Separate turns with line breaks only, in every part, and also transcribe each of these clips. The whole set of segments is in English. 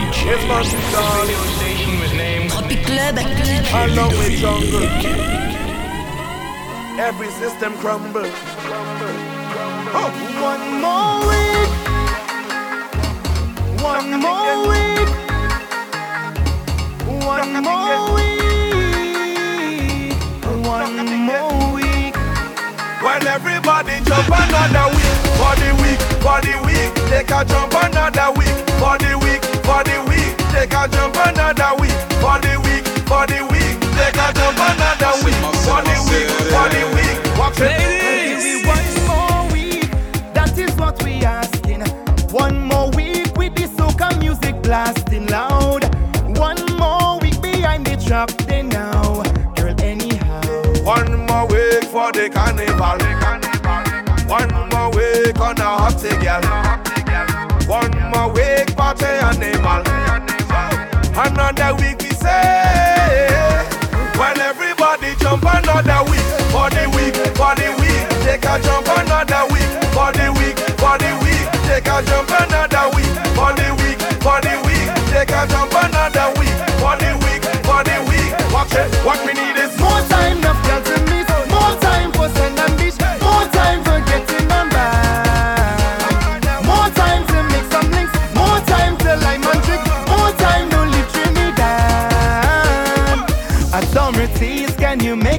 It's my
Radio station was named
Tropic Club.
along with jungle. Every system crumble. Oh.
One more week. One more week. One more week. One more week.
When everybody jump another week, for the week, for the week, take a jump another week, for the week, for the week, take a jump another week, for the week, for the week, take a jump another week, for the week, for the week. Watch it.
Give me one more week. That is what we asking. One more week with the soca music blasting loud. One more week behind the trap they now. Girl, anyhow.
One more week for the carnival. One more week on a hot girl. Another week we say. When everybody jump another week. For the week, for the week. Take a jump another week. For the week, for the week. Take a jump another week. For the week, for the week. Take a jump another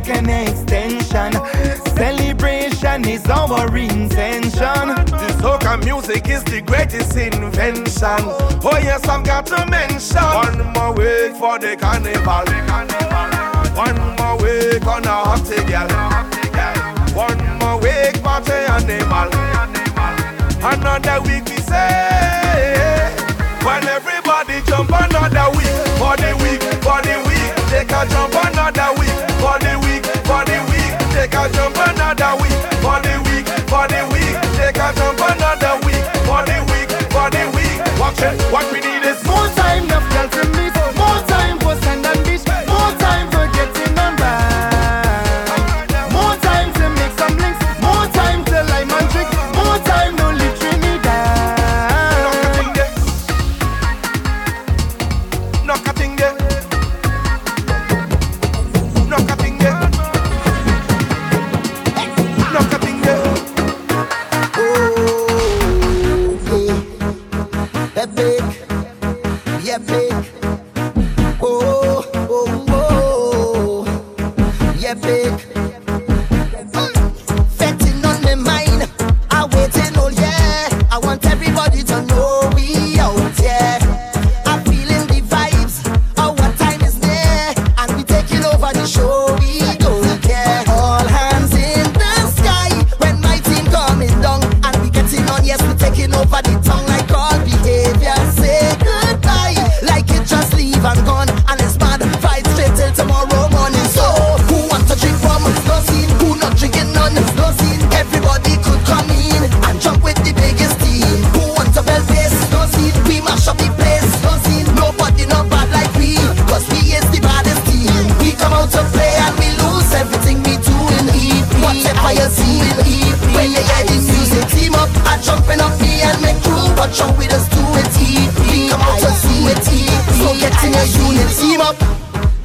can make an extension? Celebration is our intention.
The soca music is the greatest invention. Oh yes, I've got to mention one more week for the carnival. One more week on a hot girl. One more week party animal. Another week we say when everybody jump another week for the week for the week take a jump take a jump another week for the week for the week. Take a jump another week for the week for the week. Watch it what we need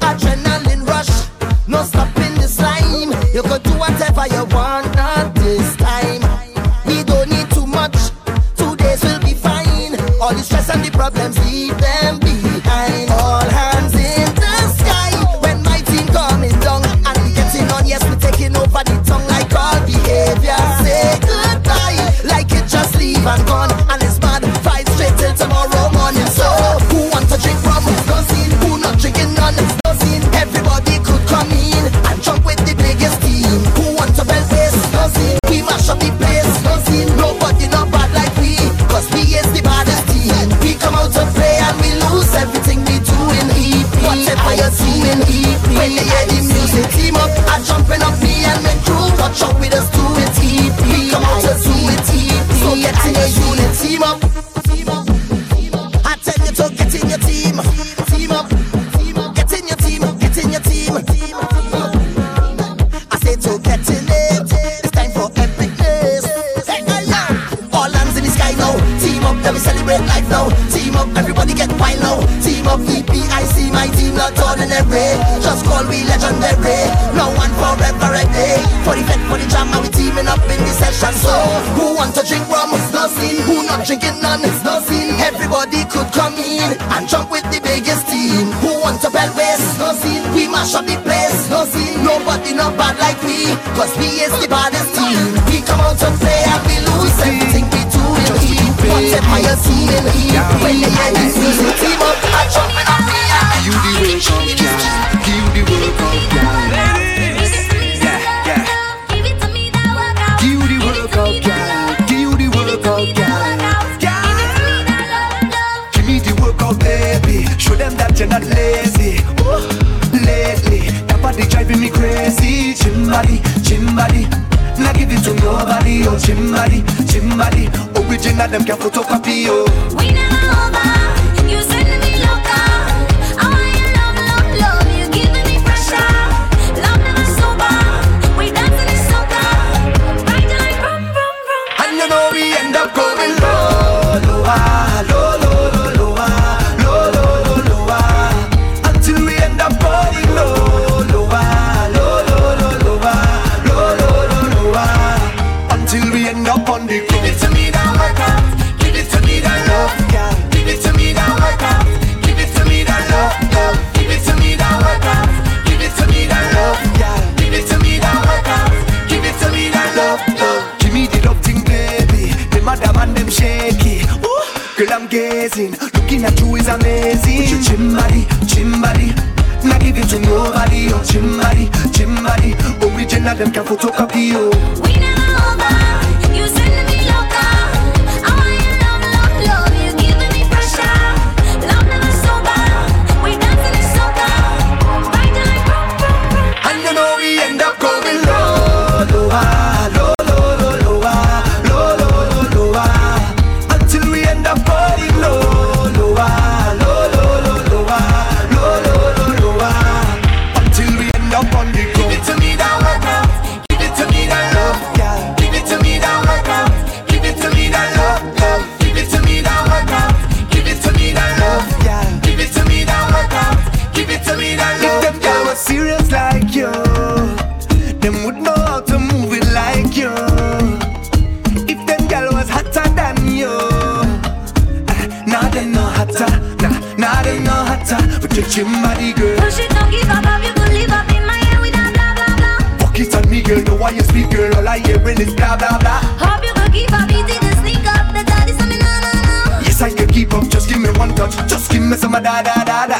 Adrenaline rush, no stopping. You do whatever you want, this time. We don't need too much. Two days will be fine. All the stress and the problems, leave them behind. All hands in the sky when my team coming down and getting on. Yes, we taking over the tongue like all behavior. Say goodbye, like it just leave gone. Ordinary. Just call we legendary. No one forever a day. For the vet, for the jam, and we teaming up in the session. So, who want to drink rum? It's no scene. Who not drinking none? It's no scene. Everybody could come in and jump with the biggest team. Who want to bell waste? No scene. We mash up the place. No scene. Nobody not bad like we, cause we is the baddest team. We come out to play and we lose everything we do in heat. Whatever you see in heat, when the hear this
gym. Not give it to nobody, oh gym body. Original, them can photocopy, oh.
We never over.
Girl, Looking at you is amazing. With your gym body, gym body. Give it to nobody, oh gym body, gym body. Original, them can photocopy, oh.
We never over.
Gym body girl,
Push it, don't give up. You could live up in my head without blah, blah, blah.
fuck it on me girl. Know why you speak girl? All I hear is blah blah blah.
Hope you could keep up. Easy to sneak up. The daddy something, no, no, no.
Yes I can keep up. Just give me one touch. Just give me some of da da da da.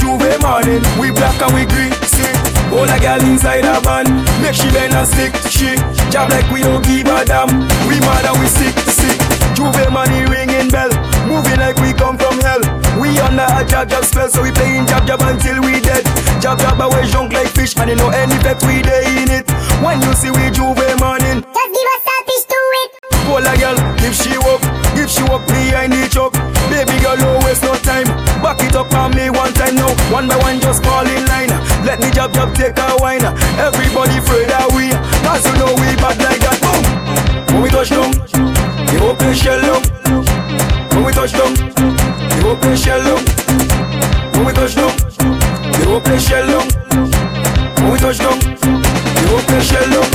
J'ouvert morning, we black and we green, see. All a girl inside a van, make she bend and stick, she. Job like we don't give a damn, we mad and we sick, sick. J'ouvert money ringing bell, moving like we come from hell. We under a jab jab spell, so we playing jab jab until we dead. Jab jab away junk like fish, and you know any bet we day in it. When you see we J'ouvert morning,
Just give us selfish to it.
Pull a girl, if she up, if she up One by one, just call in line. Let the jab jab take a wine. Everybody afraid that we, as you know, we bad like that. Boom! When we touch down, the open shell down. When we touch down, the open shell down. When we touch down, the open shell down. When we touch down, the open shell down.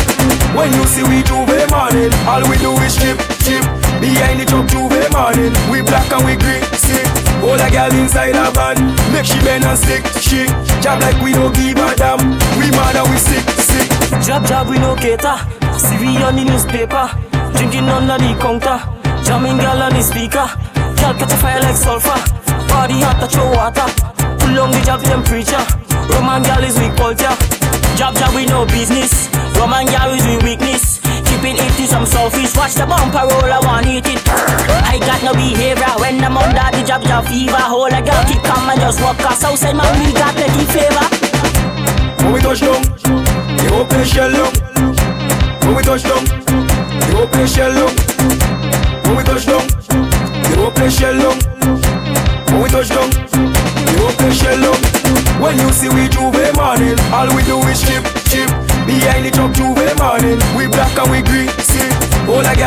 When you see we do the morning, all we do is chip, chip. Behind the job, do girl inside a van. Make she bend and stick, she jab like we don't give a damn. We mad and we sick, sick.
Jab jab we no cater. See we on the newspaper. Drinking under the counter. Jamming girl on the speaker. Girl catch a fire like sulfur. Body hot to throw water. Pull on the jab temperature. Roman girl is weak culture. Jab jab we no business. Roman girl is we weakness. To some selfish. Watch the bumper roll, I want hit it. I got no behavior when I'm under the jab jab fever. Hold a girl keep calm and just walk us outside man we got plenty flavor.
When we touch down, the place shell down. When we touch down, the place shell down. When we touch down, the place shell down. When we touch down,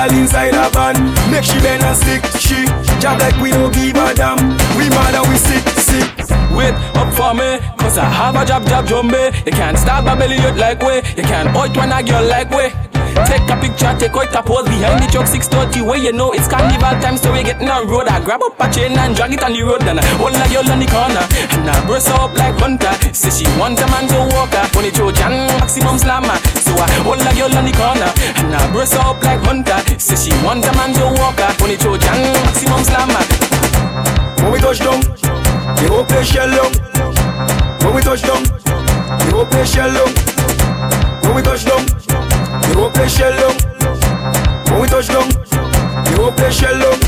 girl inside a van, make she bend and stick, she. Jab like we don't give a damn, we mad and we sick, sick.
Wait up for me, cause I have a job, job, jumbe. You can't stop a belly out like way. You can't out when a girl like way. Take a picture, take out a pose behind the truck 630 where you know it's carnival time, so we getting on road. I grab up a chain and drag it on the road, then I hold a girl on the corner and I her up like Hunter. Say she want a man to walk her, when it Trojan maximum slammer. So I hold a girl on the corner and I her up like Hunter. Say she want a man to walk her, when it Trojan maximum slammer.
When we touch down, the whole place shell down. When we touch down, the whole place shell down. When we touch down, the whole place shell down. When we touch down, the whole place shell down.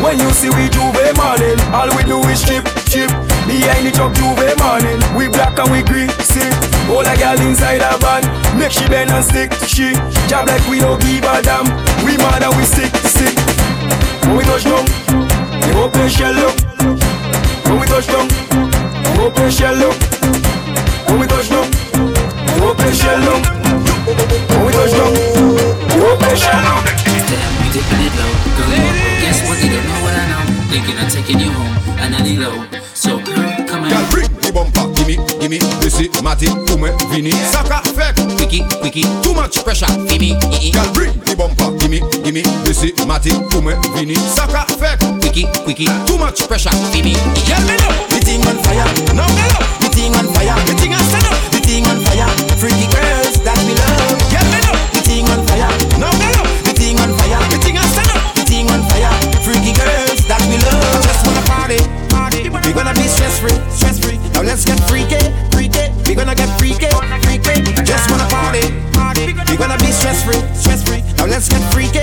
When you see we J'ouvert morning, all we do is chip, chip. Behind the truck J'ouvert morning, we black and we green, see. All a girl inside a van, make she bend and stick, she jab like we don't give a damn. We mad and we sick, sick. When we touch down, the whole place shell down. Whole shell. When we touch down, whole place shell. When we touch down, the whole shell down.
Damn, we dipping it low. Low. Guess what? They don't know what I know. Thinking I'm taking you home. Need low. So, girl, come
Girl,
on.
bring the bumper, gimme, gimme, Missy, Matty, Ume, Vini, Saka, Fek,
Quickie, quickie.
too much pressure.
Gimme.
Girl, bring the bumper, gimme, gimme, Missy, Matty, Ume, Vini, Saka, Fek,
Quickie, quickie.
too much pressure.
Gimme, eh, eh.
Me know,
The thing on fire,
now me know,
the thing on fire,
the thing I stand up.
the thing on fire. Freaky girls that we love.
Girl, me know,
The thing on fire,
now me know,
the thing on fire,
the thing I stand up.
the thing on fire. Freaky girls that we love.
Just wanna party, party.
We gonna be stress free, stress free. Now let's get freaky, freaky. We gonna get freaky, freaky. Just wanna party, party. We gonna be stress free, stress free. Now let's get freaky, freaky.